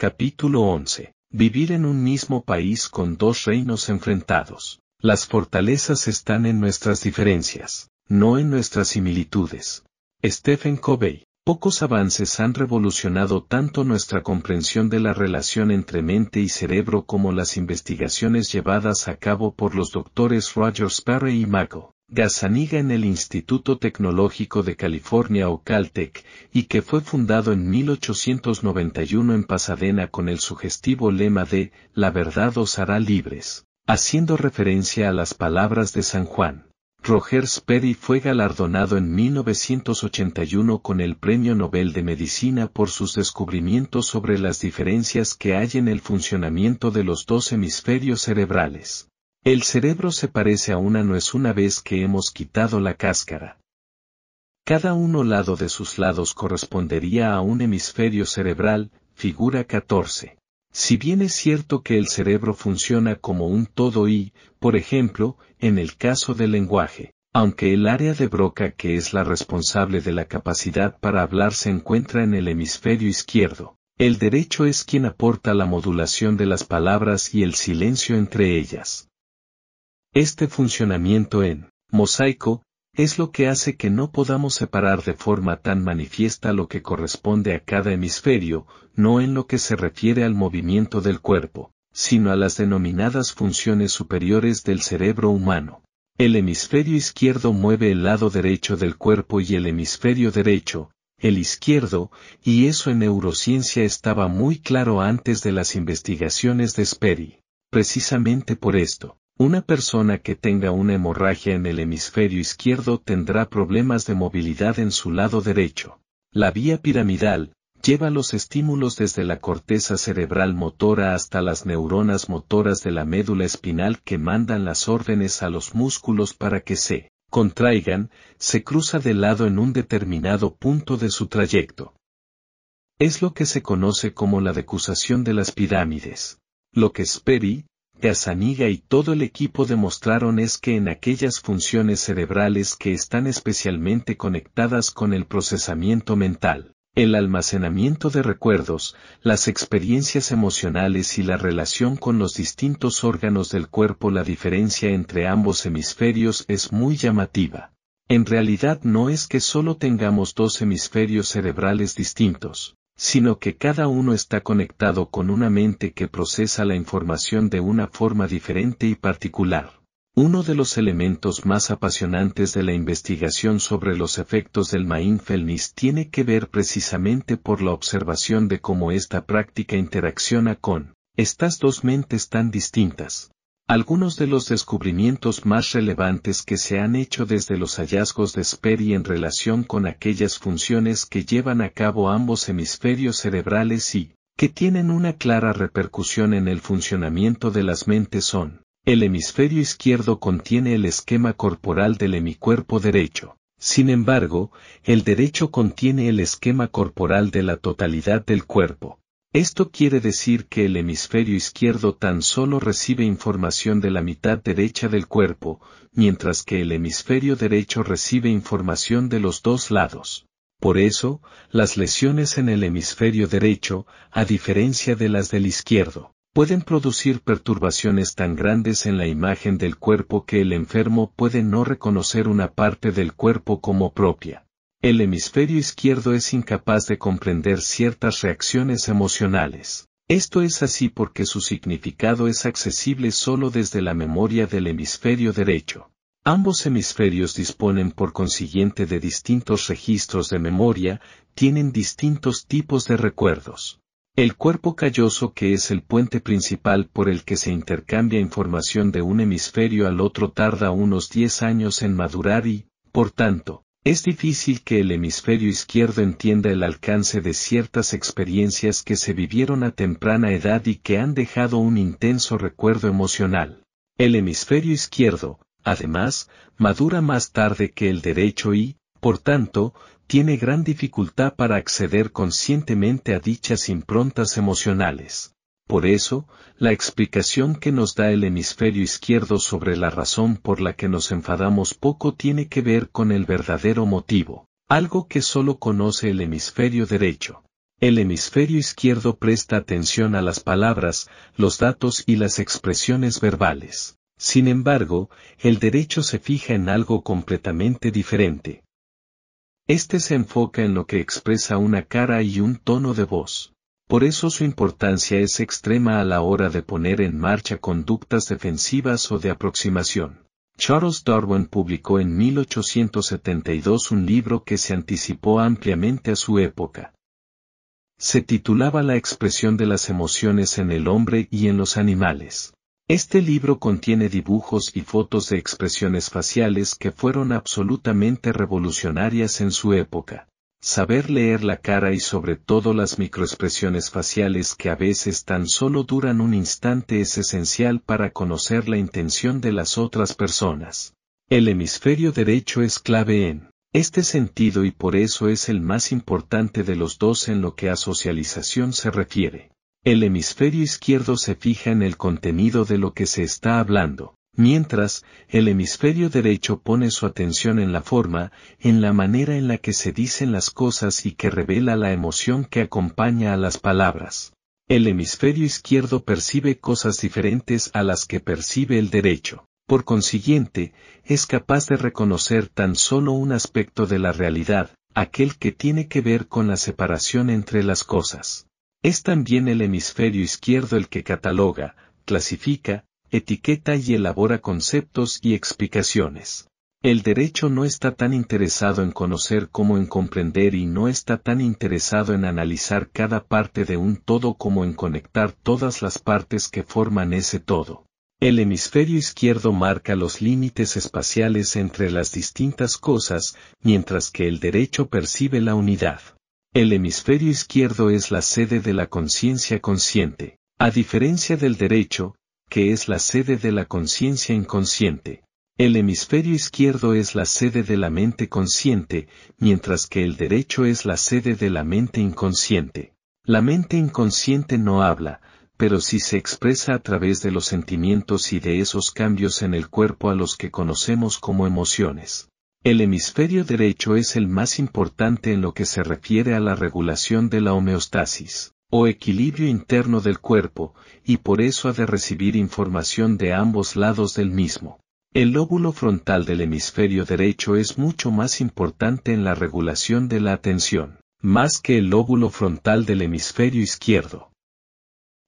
Capítulo 11. Vivir en un mismo país con dos reinos enfrentados. Las fortalezas están en nuestras diferencias, no en nuestras similitudes. Stephen Covey. Pocos avances han revolucionado tanto nuestra comprensión de la relación entre mente y cerebro como las investigaciones llevadas a cabo por los doctores Roger Sparrow y Mago Gazzaniga en el Instituto Tecnológico de California o Caltech, y que fue fundado en 1891 en Pasadena con el sugestivo lema de La verdad os hará libres, haciendo referencia a las palabras de San Juan. Roger Sperry fue galardonado en 1981 con el Premio Nobel de Medicina por sus descubrimientos sobre las diferencias que hay en el funcionamiento de los dos hemisferios cerebrales. El cerebro se parece a una nuez una vez que hemos quitado la cáscara. Cada uno lado de sus lados correspondería a un hemisferio cerebral, figura 14. Si bien es cierto que el cerebro funciona como un todo y, por ejemplo, en el caso del lenguaje, aunque el área de Broca que es la responsable de la capacidad para hablar se encuentra en el hemisferio izquierdo, el derecho es quien aporta la modulación de las palabras y el silencio entre ellas. Este funcionamiento en mosaico es lo que hace que no podamos separar de forma tan manifiesta lo que corresponde a cada hemisferio, no en lo que se refiere al movimiento del cuerpo, sino a las denominadas funciones superiores del cerebro humano. El hemisferio izquierdo mueve el lado derecho del cuerpo y el hemisferio derecho, el izquierdo, y eso en neurociencia estaba muy claro antes de las investigaciones de Sperry. Precisamente por esto, una persona que tenga una hemorragia en el hemisferio izquierdo tendrá problemas de movilidad en su lado derecho. La vía piramidal, lleva los estímulos desde la corteza cerebral motora hasta las neuronas motoras de la médula espinal que mandan las órdenes a los músculos para que se contraigan, se cruza de lado en un determinado punto de su trayecto. Es lo que se conoce como la decusación de las pirámides. Lo que Sperry, Gazzaniga y todo el equipo demostraron es que en aquellas funciones cerebrales que están especialmente conectadas con el procesamiento mental, el almacenamiento de recuerdos, las experiencias emocionales y la relación con los distintos órganos del cuerpo la diferencia entre ambos hemisferios es muy llamativa. En realidad no es que solo tengamos dos hemisferios cerebrales distintos, sino que cada uno está conectado con una mente que procesa la información de una forma diferente y particular. Uno de los elementos más apasionantes de la investigación sobre los efectos del mindfulness tiene que ver precisamente por la observación de cómo esta práctica interacciona con estas dos mentes tan distintas. Algunos de los descubrimientos más relevantes que se han hecho desde los hallazgos de Sperry en relación con aquellas funciones que llevan a cabo ambos hemisferios cerebrales y, que tienen una clara repercusión en el funcionamiento de las mentes son, el hemisferio izquierdo contiene el esquema corporal del hemicuerpo derecho. Sin embargo, el derecho contiene el esquema corporal de la totalidad del cuerpo. Esto quiere decir que el hemisferio izquierdo tan solo recibe información de la mitad derecha del cuerpo, mientras que el hemisferio derecho recibe información de los dos lados. Por eso, las lesiones en el hemisferio derecho, a diferencia de las del izquierdo, pueden producir perturbaciones tan grandes en la imagen del cuerpo que el enfermo puede no reconocer una parte del cuerpo como propia. El hemisferio izquierdo es incapaz de comprender ciertas reacciones emocionales. Esto es así porque su significado es accesible solo desde la memoria del hemisferio derecho. Ambos hemisferios disponen por consiguiente de distintos registros de memoria, tienen distintos tipos de recuerdos. El cuerpo calloso que es el puente principal por el que se intercambia información de un hemisferio al otro tarda unos 10 años en madurar y, por tanto, Es difícil que el hemisferio izquierdo entienda el alcance de ciertas experiencias que se vivieron a temprana edad y que han dejado un intenso recuerdo emocional. El hemisferio izquierdo, además, madura más tarde que el derecho y, por tanto, tiene gran dificultad para acceder conscientemente a dichas improntas emocionales. Por eso, la explicación que nos da el hemisferio izquierdo sobre la razón por la que nos enfadamos poco tiene que ver con el verdadero motivo, algo que solo conoce el hemisferio derecho. El hemisferio izquierdo presta atención a las palabras, los datos y las expresiones verbales. Sin embargo, el derecho se fija en algo completamente diferente. Este se enfoca en lo que expresa una cara y un tono de voz. Por eso su importancia es extrema a la hora de poner en marcha conductas defensivas o de aproximación. Charles Darwin publicó en 1872 un libro que se anticipó ampliamente a su época. Se titulaba La expresión de las emociones en el hombre y en los animales. Este libro contiene dibujos y fotos de expresiones faciales que fueron absolutamente revolucionarias en su época. Saber leer la cara y sobre todo las microexpresiones faciales que a veces tan solo duran un instante es esencial para conocer la intención de las otras personas. El hemisferio derecho es clave en este sentido y por eso es el más importante de los dos en lo que a socialización se refiere. El hemisferio izquierdo se fija en el contenido de lo que se está hablando, Mientras, el hemisferio derecho pone su atención en la forma, en la manera en la que se dicen las cosas y que revela la emoción que acompaña a las palabras. El hemisferio izquierdo percibe cosas diferentes a las que percibe el derecho. Por consiguiente, es capaz de reconocer tan solo un aspecto de la realidad, aquel que tiene que ver con la separación entre las cosas. Es también el hemisferio izquierdo el que cataloga, clasifica, etiqueta y elabora conceptos y explicaciones. El derecho no está tan interesado en conocer como en comprender y no está tan interesado en analizar cada parte de un todo como en conectar todas las partes que forman ese todo. El hemisferio izquierdo marca los límites espaciales entre las distintas cosas, mientras que el derecho percibe la unidad. El hemisferio izquierdo es la sede de la conciencia consciente. A diferencia del derecho, que es la sede de la conciencia inconsciente. El hemisferio izquierdo es la sede de la mente consciente, mientras que el derecho es la sede de la mente inconsciente. La mente inconsciente no habla, pero sí se expresa a través de los sentimientos y de esos cambios en el cuerpo a los que conocemos como emociones. El hemisferio derecho es el más importante en lo que se refiere a la regulación de la homeostasis o equilibrio interno del cuerpo, y por eso ha de recibir información de ambos lados del mismo. El lóbulo frontal del hemisferio derecho es mucho más importante en la regulación de la atención, más que el lóbulo frontal del hemisferio izquierdo.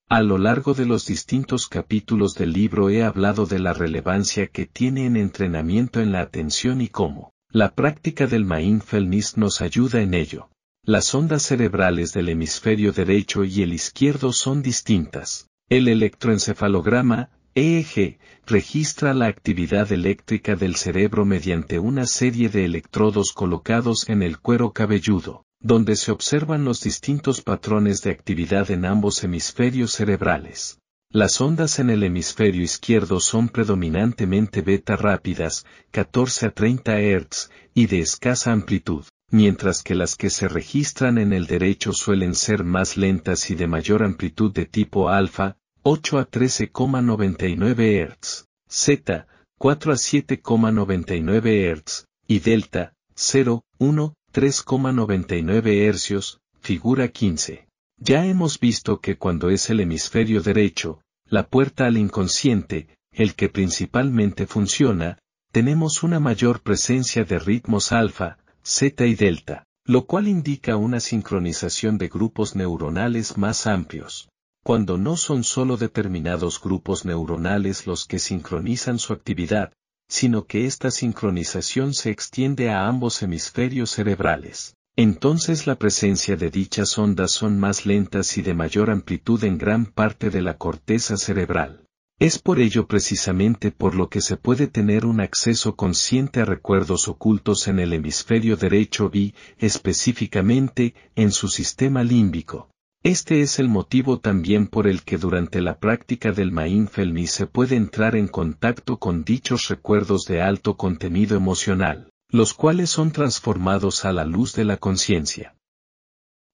A lo largo de los distintos capítulos del libro he hablado de la relevancia que tiene en entrenamiento en la atención y cómo la práctica del mindfulness nos ayuda en ello. Las ondas cerebrales del hemisferio derecho y el izquierdo son distintas. El electroencefalograma, EEG, registra la actividad eléctrica del cerebro mediante una serie de electrodos colocados en el cuero cabelludo, donde se observan los distintos patrones de actividad en ambos hemisferios cerebrales. Las ondas en el hemisferio izquierdo son predominantemente beta rápidas, 14 a 30 Hz, y de escasa amplitud mientras que las que se registran en el derecho suelen ser más lentas y de mayor amplitud de tipo alfa, 8 a 13,99 Hz, Z, 4 a 7,99 Hz, y delta, 0, 1, 3,99 Hz, figura 15. Ya hemos visto que cuando es el hemisferio derecho, la puerta al inconsciente, el que principalmente funciona, tenemos una mayor presencia de ritmos alfa, zeta y delta, lo cual indica una sincronización de grupos neuronales más amplios. Cuando no son solo determinados grupos neuronales los que sincronizan su actividad, sino que esta sincronización se extiende a ambos hemisferios cerebrales. Entonces la presencia de dichas ondas son más lentas y de mayor amplitud en gran parte de la corteza cerebral. Es por ello precisamente por lo que se puede tener un acceso consciente a recuerdos ocultos en el hemisferio derecho y, específicamente, en su sistema límbico. Este es el motivo también por el que durante la práctica del mindfulness se puede entrar en contacto con dichos recuerdos de alto contenido emocional, los cuales son transformados a la luz de la conciencia.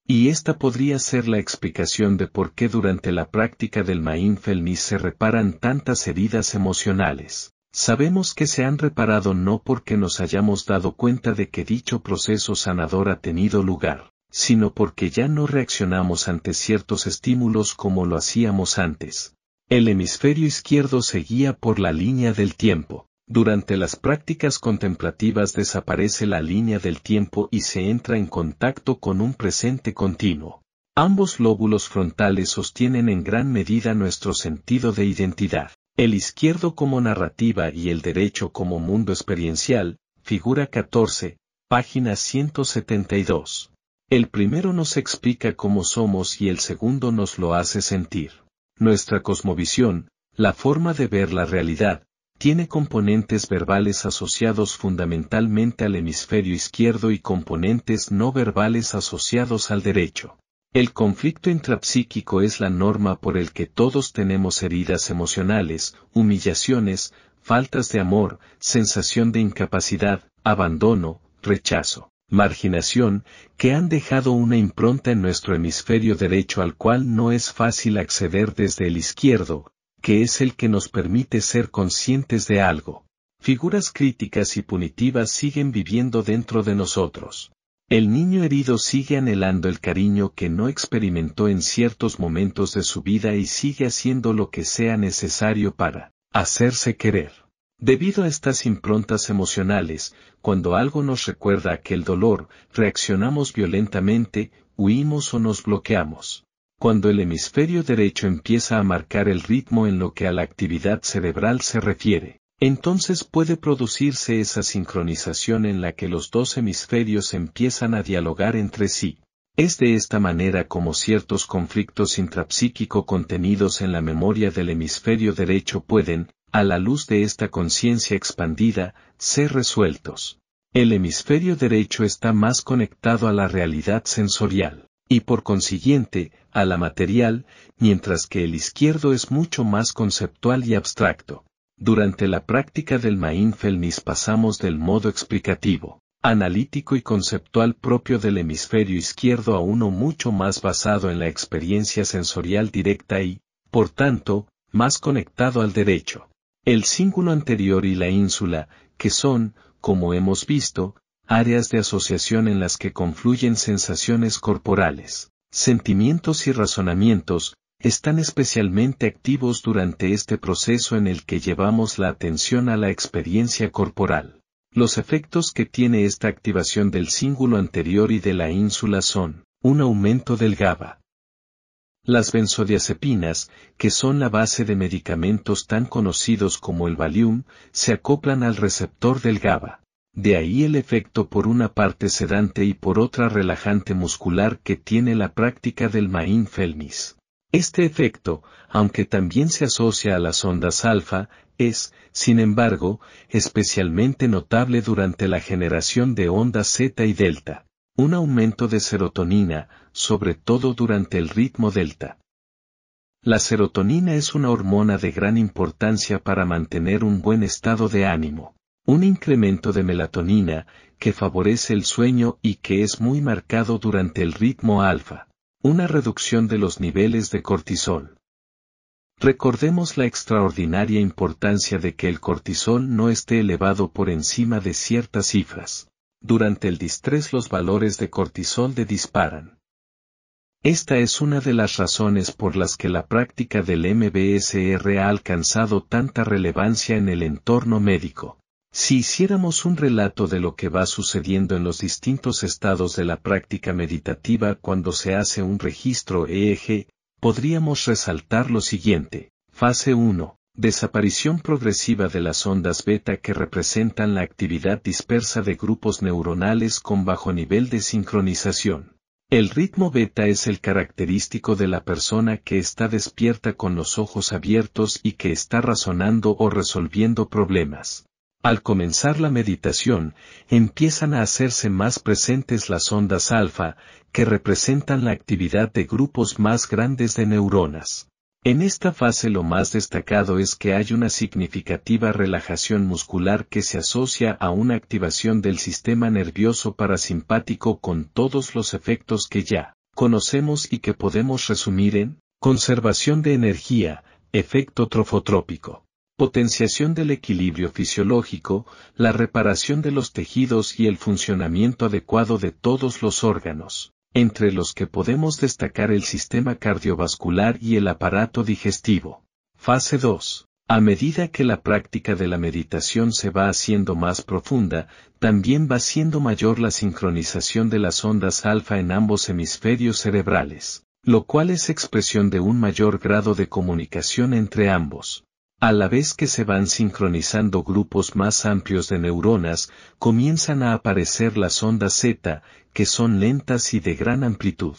Y esta podría ser la explicación de por qué durante la práctica del mindfulness se reparan tantas heridas emocionales. Sabemos que se han reparado no porque nos hayamos dado cuenta de que dicho proceso sanador ha tenido lugar, sino porque ya no reaccionamos ante ciertos estímulos como lo hacíamos antes. El hemisferio izquierdo seguía por la línea del tiempo. Durante las prácticas contemplativas desaparece la línea del tiempo y se entra en contacto con un presente continuo. Ambos lóbulos frontales sostienen en gran medida nuestro sentido de identidad. El izquierdo como narrativa y el derecho como mundo experiencial, figura 14, página 172. El primero nos explica cómo somos y el segundo nos lo hace sentir. Nuestra cosmovisión, la forma de ver la realidad, tiene componentes verbales asociados fundamentalmente al hemisferio izquierdo y componentes no verbales asociados al derecho. El conflicto intrapsíquico es la norma por el que todos tenemos heridas emocionales, humillaciones, faltas de amor, sensación de incapacidad, abandono, rechazo, marginación, que han dejado una impronta en nuestro hemisferio derecho al cual no es fácil acceder desde el izquierdo, que es el que nos permite ser conscientes de algo. Figuras críticas y punitivas siguen viviendo dentro de nosotros. El niño herido sigue anhelando el cariño que no experimentó en ciertos momentos de su vida y sigue haciendo lo que sea necesario para hacerse querer. Debido a estas improntas emocionales, cuando algo nos recuerda aquel dolor, reaccionamos violentamente, huimos o nos bloqueamos. Cuando el hemisferio derecho empieza a marcar el ritmo en lo que a la actividad cerebral se refiere, entonces puede producirse esa sincronización en la que los dos hemisferios empiezan a dialogar entre sí. Es de esta manera como ciertos conflictos intrapsíquico contenidos en la memoria del hemisferio derecho pueden, a la luz de esta conciencia expandida, ser resueltos. El hemisferio derecho está más conectado a la realidad sensorial y por consiguiente, a la material, mientras que el izquierdo es mucho más conceptual y abstracto. Durante la práctica del mindfulness pasamos del modo explicativo, analítico y conceptual propio del hemisferio izquierdo a uno mucho más basado en la experiencia sensorial directa y, por tanto, más conectado al derecho. El cíngulo anterior y la ínsula, que son, como hemos visto, áreas de asociación en las que confluyen sensaciones corporales, sentimientos y razonamientos, están especialmente activos durante este proceso en el que llevamos la atención a la experiencia corporal. Los efectos que tiene esta activación del cíngulo anterior y de la ínsula son, un aumento del GABA. Las benzodiazepinas, que son la base de medicamentos tan conocidos como el Valium, se acoplan al receptor del GABA. De ahí el efecto por una parte sedante y por otra relajante muscular que tiene la práctica del mindfulness. Este efecto, aunque también se asocia a las ondas alfa, es, sin embargo, especialmente notable durante la generación de ondas zeta y delta. Un aumento de serotonina, sobre todo durante el ritmo delta. La serotonina es una hormona de gran importancia para mantener un buen estado de ánimo un incremento de melatonina, que favorece el sueño y que es muy marcado durante el ritmo alfa, una reducción de los niveles de cortisol. Recordemos la extraordinaria importancia de que el cortisol no esté elevado por encima de ciertas cifras. Durante el distrés los valores de cortisol de disparan. Esta es una de las razones por las que la práctica del MBSR ha alcanzado tanta relevancia en el entorno médico. Si hiciéramos un relato de lo que va sucediendo en los distintos estados de la práctica meditativa cuando se hace un registro EEG, podríamos resaltar lo siguiente. Fase 1. Desaparición progresiva de las ondas beta que representan la actividad dispersa de grupos neuronales con bajo nivel de sincronización. El ritmo beta es el característico de la persona que está despierta con los ojos abiertos y que está razonando o resolviendo problemas. Al comenzar la meditación, empiezan a hacerse más presentes las ondas alfa, que representan la actividad de grupos más grandes de neuronas. En esta fase lo más destacado es que hay una significativa relajación muscular que se asocia a una activación del sistema nervioso parasimpático con todos los efectos que ya conocemos y que podemos resumir en conservación de energía, efecto trofotrópico, potenciación del equilibrio fisiológico, la reparación de los tejidos y el funcionamiento adecuado de todos los órganos entre los que podemos destacar el sistema cardiovascular y el aparato digestivo. Fase 2. A medida que la práctica de la meditación se va haciendo más profunda, también va siendo mayor la sincronización de las ondas alfa en ambos hemisferios cerebrales, lo cual es expresión de un mayor grado de comunicación entre ambos. A la vez que se van sincronizando grupos más amplios de neuronas, comienzan a aparecer las ondas Z, que son lentas y de gran amplitud.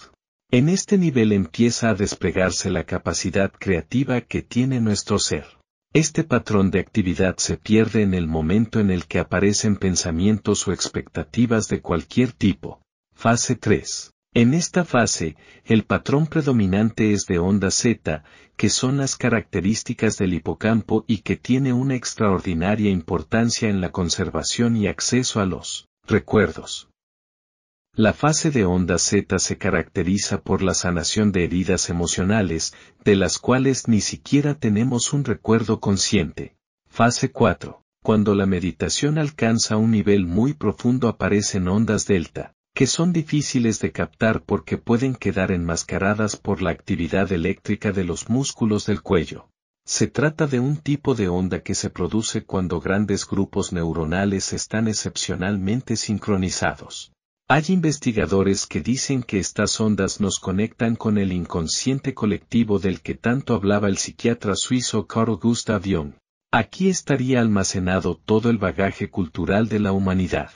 En este nivel empieza a desplegarse la capacidad creativa que tiene nuestro ser. Este patrón de actividad se pierde en el momento en el que aparecen pensamientos o expectativas de cualquier tipo. Fase 3. En esta fase, el patrón predominante es de onda Z, que son las características del hipocampo y que tiene una extraordinaria importancia en la conservación y acceso a los recuerdos. La fase de onda Z se caracteriza por la sanación de heridas emocionales, de las cuales ni siquiera tenemos un recuerdo consciente. Fase 4. Cuando la meditación alcanza un nivel muy profundo aparecen ondas delta, que son difíciles de captar porque pueden quedar enmascaradas por la actividad eléctrica de los músculos del cuello. Se trata de un tipo de onda que se produce cuando grandes grupos neuronales están excepcionalmente sincronizados. Hay investigadores que dicen que estas ondas nos conectan con el inconsciente colectivo del que tanto hablaba el psiquiatra suizo Carl Gustav Jung. Aquí estaría almacenado todo el bagaje cultural de la humanidad.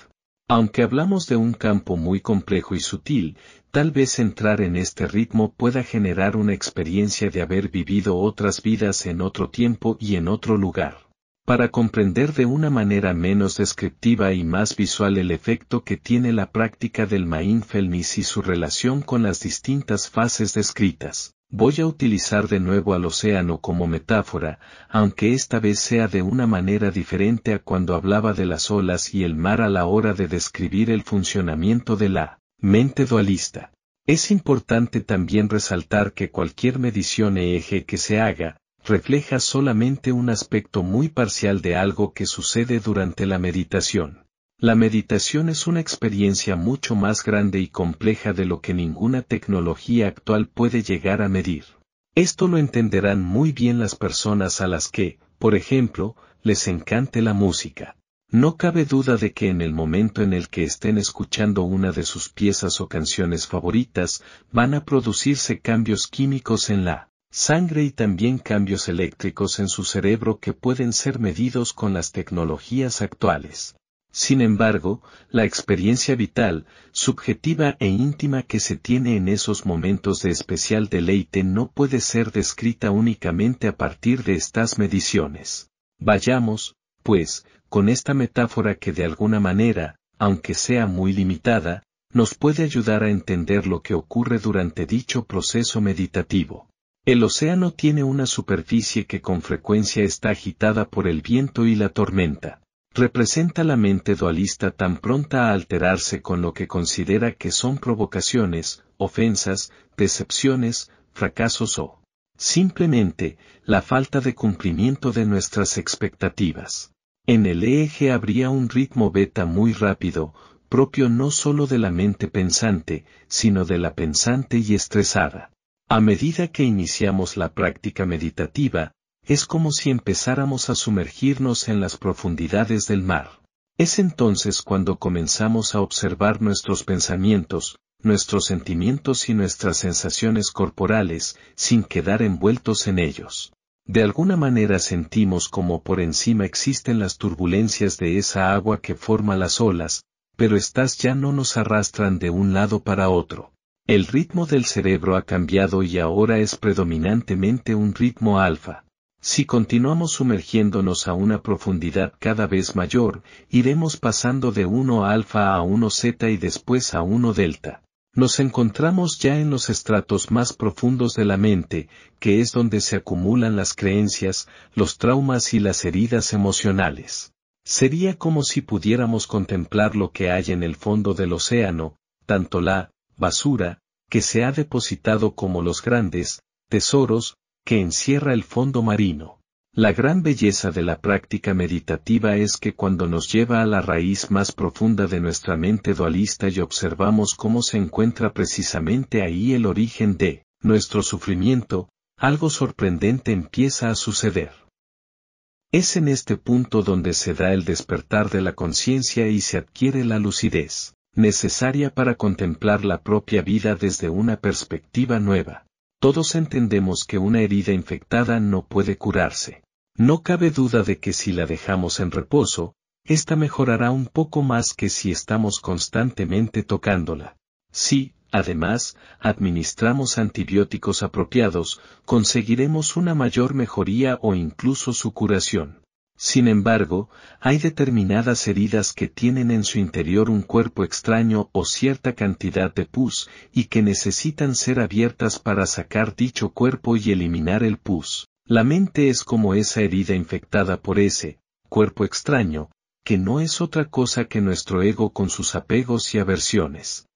Aunque hablamos de un campo muy complejo y sutil, tal vez entrar en este ritmo pueda generar una experiencia de haber vivido otras vidas en otro tiempo y en otro lugar. Para comprender de una manera menos descriptiva y más visual el efecto que tiene la práctica del mindfulness y su relación con las distintas fases descritas, voy a utilizar de nuevo al océano como metáfora, aunque esta vez sea de una manera diferente a cuando hablaba de las olas y el mar a la hora de describir el funcionamiento de la mente dualista. Es importante también resaltar que cualquier medición eje que se haga, refleja solamente un aspecto muy parcial de algo que sucede durante la meditación. La meditación es una experiencia mucho más grande y compleja de lo que ninguna tecnología actual puede llegar a medir. Esto lo entenderán muy bien las personas a las que, por ejemplo, les encante la música. No cabe duda de que en el momento en el que estén escuchando una de sus piezas o canciones favoritas, van a producirse cambios químicos en la sangre y también cambios eléctricos en su cerebro que pueden ser medidos con las tecnologías actuales. Sin embargo, la experiencia vital, subjetiva e íntima que se tiene en esos momentos de especial deleite no puede ser descrita únicamente a partir de estas mediciones. Vayamos, pues, con esta metáfora que de alguna manera, aunque sea muy limitada, nos puede ayudar a entender lo que ocurre durante dicho proceso meditativo. El océano tiene una superficie que con frecuencia está agitada por el viento y la tormenta. Representa la mente dualista tan pronta a alterarse con lo que considera que son provocaciones, ofensas, decepciones, fracasos o simplemente la falta de cumplimiento de nuestras expectativas. En el eje habría un ritmo beta muy rápido, propio no solo de la mente pensante, sino de la pensante y estresada. A medida que iniciamos la práctica meditativa, es como si empezáramos a sumergirnos en las profundidades del mar. Es entonces cuando comenzamos a observar nuestros pensamientos, nuestros sentimientos y nuestras sensaciones corporales, sin quedar envueltos en ellos. De alguna manera sentimos como por encima existen las turbulencias de esa agua que forma las olas, pero estas ya no nos arrastran de un lado para otro. El ritmo del cerebro ha cambiado y ahora es predominantemente un ritmo alfa. Si continuamos sumergiéndonos a una profundidad cada vez mayor, iremos pasando de 1 alfa a 1 zeta y después a 1 delta. Nos encontramos ya en los estratos más profundos de la mente, que es donde se acumulan las creencias, los traumas y las heridas emocionales. Sería como si pudiéramos contemplar lo que hay en el fondo del océano, tanto la basura, que se ha depositado como los grandes tesoros, que encierra el fondo marino. La gran belleza de la práctica meditativa es que cuando nos lleva a la raíz más profunda de nuestra mente dualista y observamos cómo se encuentra precisamente ahí el origen de nuestro sufrimiento, algo sorprendente empieza a suceder. Es en este punto donde se da el despertar de la conciencia y se adquiere la lucidez, necesaria para contemplar la propia vida desde una perspectiva nueva. Todos entendemos que una herida infectada no puede curarse. No cabe duda de que si la dejamos en reposo, ésta mejorará un poco más que si estamos constantemente tocándola. Si, además, administramos antibióticos apropiados, conseguiremos una mayor mejoría o incluso su curación. Sin embargo, hay determinadas heridas que tienen en su interior un cuerpo extraño o cierta cantidad de pus, y que necesitan ser abiertas para sacar dicho cuerpo y eliminar el pus. La mente es como esa herida infectada por ese cuerpo extraño, que no es otra cosa que nuestro ego con sus apegos y aversiones.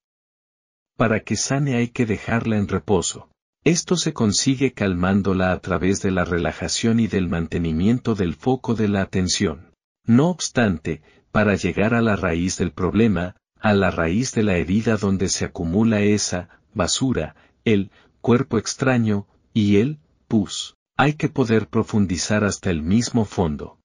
Para que sane hay que dejarla en reposo. Esto se consigue calmándola a través de la relajación y del mantenimiento del foco de la atención. No obstante, para llegar a la raíz del problema, a la raíz de la herida donde se acumula esa basura, el cuerpo extraño y el pus, hay que poder profundizar hasta el mismo fondo.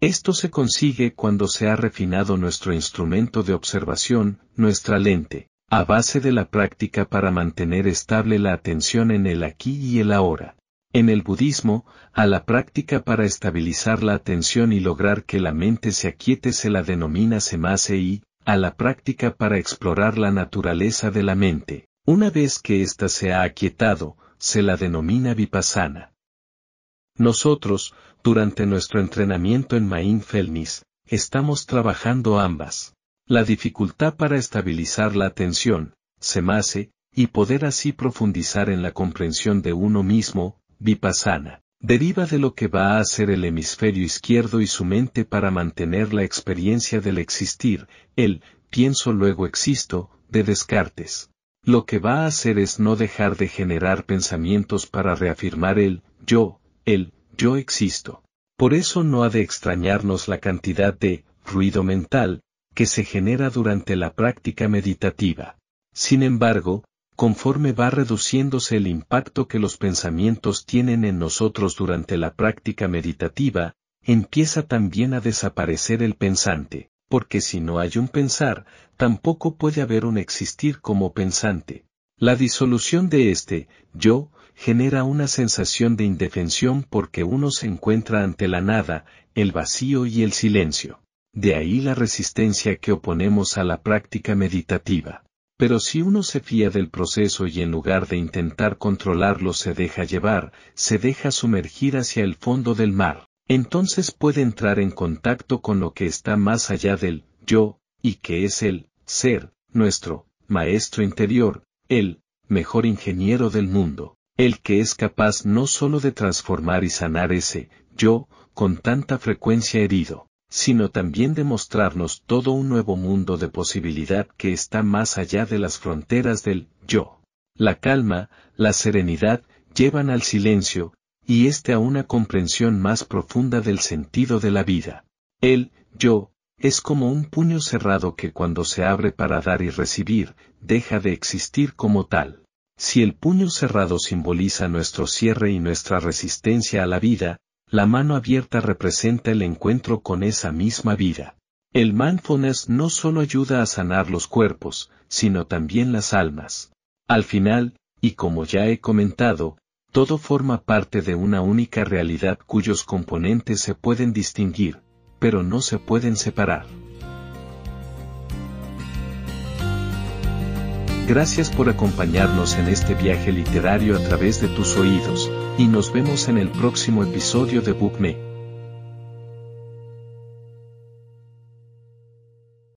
Esto se consigue cuando se ha refinado nuestro instrumento de observación, nuestra lente, a base de la práctica para mantener estable la atención en el aquí y el ahora. En el budismo, a la práctica para estabilizar la atención y lograr que la mente se aquiete se la denomina semase y, a la práctica para explorar la naturaleza de la mente, una vez que ésta se ha aquietado, se la denomina vipassana. Nosotros, durante nuestro entrenamiento en Mindfulness, estamos trabajando ambas. La dificultad para estabilizar la atención, semase, y poder así profundizar en la comprensión de uno mismo, vipassana, deriva de lo que va a hacer el hemisferio izquierdo y su mente para mantener la experiencia del existir, el pienso luego existo, de Descartes. Lo que va a hacer es no dejar de generar pensamientos para reafirmar el yo, el yo existo. Por eso no ha de extrañarnos la cantidad de ruido mental, que se genera durante la práctica meditativa. Sin embargo, conforme va reduciéndose el impacto que los pensamientos tienen en nosotros durante la práctica meditativa, empieza también a desaparecer el pensante, porque si no hay un pensar, tampoco puede haber un existir como pensante. La disolución de este, yo, genera una sensación de indefensión porque uno se encuentra ante la nada, el vacío y el silencio. De ahí la resistencia que oponemos a la práctica meditativa. Pero si uno se fía del proceso y en lugar de intentar controlarlo se deja llevar, se deja sumergir hacia el fondo del mar, entonces puede entrar en contacto con lo que está más allá del yo, y que es el ser, nuestro maestro interior, el mejor ingeniero del mundo, el que es capaz no sólo de transformar y sanar ese yo, con tanta frecuencia herido, sino también de mostrarnos todo un nuevo mundo de posibilidad que está más allá de las fronteras del yo. La calma, la serenidad, llevan al silencio, y éste a una comprensión más profunda del sentido de la vida. El yo, es como un puño cerrado que cuando se abre para dar y recibir, deja de existir como tal. Si el puño cerrado simboliza nuestro cierre y nuestra resistencia a la vida, la mano abierta representa el encuentro con esa misma vida. El mindfulness no solo ayuda a sanar los cuerpos, sino también las almas. Al final, y como ya he comentado, todo forma parte de una única realidad cuyos componentes se pueden distinguir, pero no se pueden separar. Gracias por acompañarnos en este viaje literario a través de tus oídos, y nos vemos en el próximo episodio de BookMe.